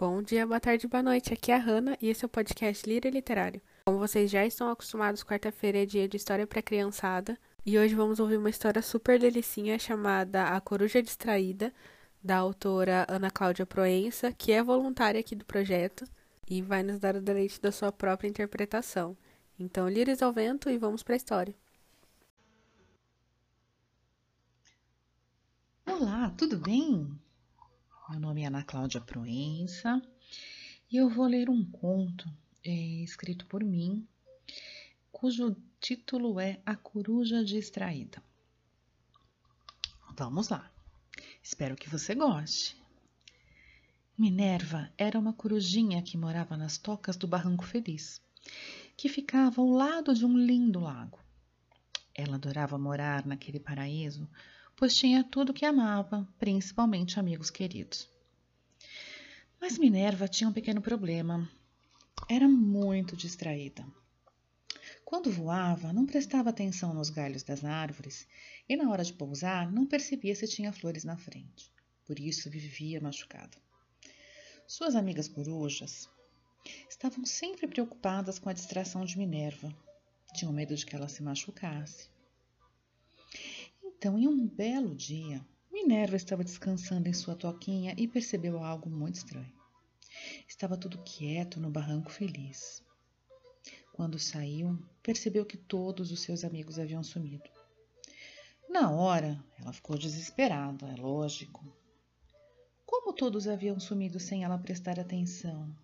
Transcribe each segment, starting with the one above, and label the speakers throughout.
Speaker 1: Bom dia, boa tarde, boa noite. Aqui é a Hanna e esse é o podcast Lira Literário. Como vocês já estão acostumados, quarta-feira é dia de história para criançada e hoje vamos ouvir uma história super delicinha chamada A Coruja Distraída, da autora Ana Cláudia Proença, que é voluntária aqui do projeto e vai nos dar o deleite da sua própria interpretação. Então, lires ao vento e vamos para a história.
Speaker 2: Olá, tudo bem? Meu nome é Ana Cláudia Proença e eu vou ler um conto é, escrito por mim, cujo título é A Coruja Distraída. Vamos lá, espero que você goste. Minerva era uma corujinha que morava nas tocas do Barranco Feliz, que ficava ao lado de um lindo lago. Ela adorava morar naquele paraíso pois tinha tudo que amava, principalmente amigos queridos. Mas Minerva tinha um pequeno problema. Era muito distraída. Quando voava, não prestava atenção nos galhos das árvores e, na hora de pousar, não percebia se tinha flores na frente. Por isso vivia machucada. Suas amigas corujas estavam sempre preocupadas com a distração de Minerva. Tinham medo de que ela se machucasse. Então, em um belo dia, Minerva estava descansando em sua toquinha e percebeu algo muito estranho. Estava tudo quieto no barranco feliz. Quando saiu, percebeu que todos os seus amigos haviam sumido. Na hora, ela ficou desesperada, é lógico. Como todos haviam sumido sem ela prestar atenção?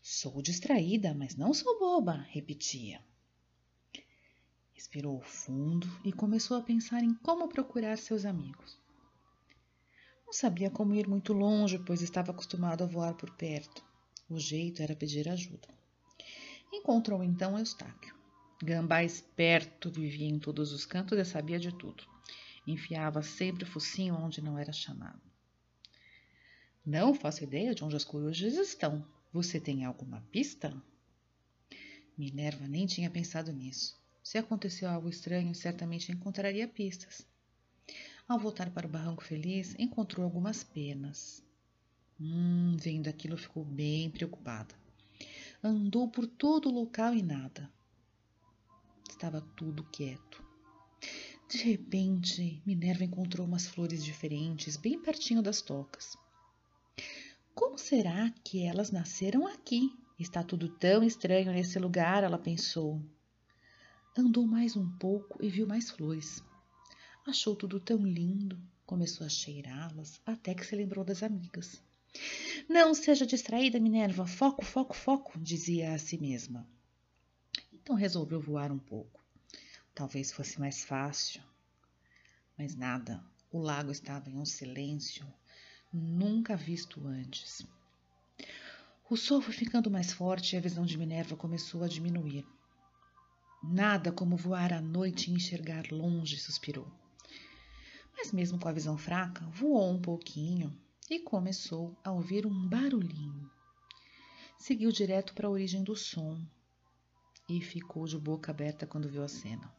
Speaker 2: Sou distraída, mas não sou boba, repetia. Respirou fundo e começou a pensar em como procurar seus amigos. Não sabia como ir muito longe, pois estava acostumado a voar por perto. O jeito era pedir ajuda. Encontrou então Eustáquio. Gambá esperto vivia em todos os cantos e sabia de tudo. Enfiava sempre o focinho onde não era chamado. Não faço ideia de onde as corujas estão. Você tem alguma pista? Minerva nem tinha pensado nisso. Se aconteceu algo estranho, certamente encontraria pistas. Ao voltar para o barranco feliz, encontrou algumas penas. Hum, vendo aquilo, ficou bem preocupada. Andou por todo o local e nada. Estava tudo quieto. De repente, Minerva encontrou umas flores diferentes bem pertinho das tocas. Como será que elas nasceram aqui? Está tudo tão estranho nesse lugar, ela pensou. Andou mais um pouco e viu mais flores. Achou tudo tão lindo, começou a cheirá-las, até que se lembrou das amigas. Não seja distraída, Minerva, foco, foco, foco, dizia a si mesma. Então resolveu voar um pouco. Talvez fosse mais fácil. Mas nada, o lago estava em um silêncio nunca visto antes. O sol foi ficando mais forte e a visão de Minerva começou a diminuir. Nada como voar à noite e enxergar longe, suspirou. Mas, mesmo com a visão fraca, voou um pouquinho e começou a ouvir um barulhinho. Seguiu direto para a origem do som e ficou de boca aberta quando viu a cena.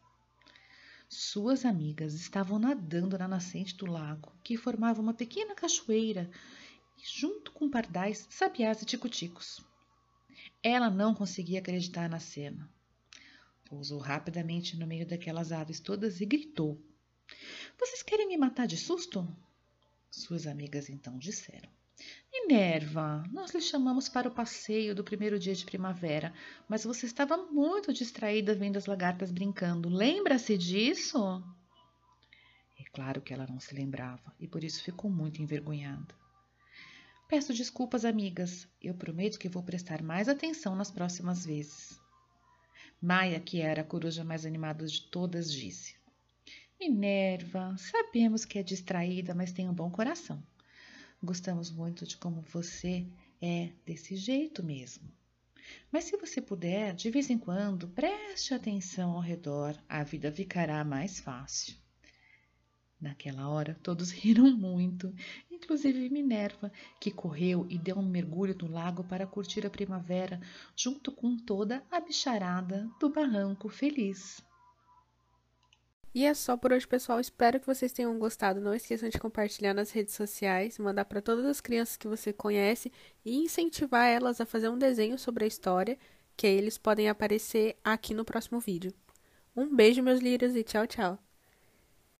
Speaker 2: Suas amigas estavam nadando na nascente do lago, que formava uma pequena cachoeira, junto com pardais, sabiás e ticuticos. Ela não conseguia acreditar na cena. Pousou rapidamente no meio daquelas aves todas e gritou: Vocês querem me matar de susto? Suas amigas então disseram: Minerva, nós lhe chamamos para o passeio do primeiro dia de primavera, mas você estava muito distraída vendo as lagartas brincando. Lembra-se disso? É claro que ela não se lembrava e por isso ficou muito envergonhada. Peço desculpas, amigas. Eu prometo que vou prestar mais atenção nas próximas vezes. Maia, que era a coruja mais animada de todas, disse: Minerva, sabemos que é distraída, mas tem um bom coração. Gostamos muito de como você é desse jeito mesmo. Mas se você puder, de vez em quando, preste atenção ao redor, a vida ficará mais fácil. Naquela hora, todos riram muito, inclusive Minerva, que correu e deu um mergulho no lago para curtir a primavera, junto com toda a bicharada do barranco feliz.
Speaker 1: E é só por hoje, pessoal. Espero que vocês tenham gostado. Não esqueçam de compartilhar nas redes sociais, mandar para todas as crianças que você conhece e incentivar elas a fazer um desenho sobre a história, que eles podem aparecer aqui no próximo vídeo. Um beijo, meus lírios, e tchau, tchau.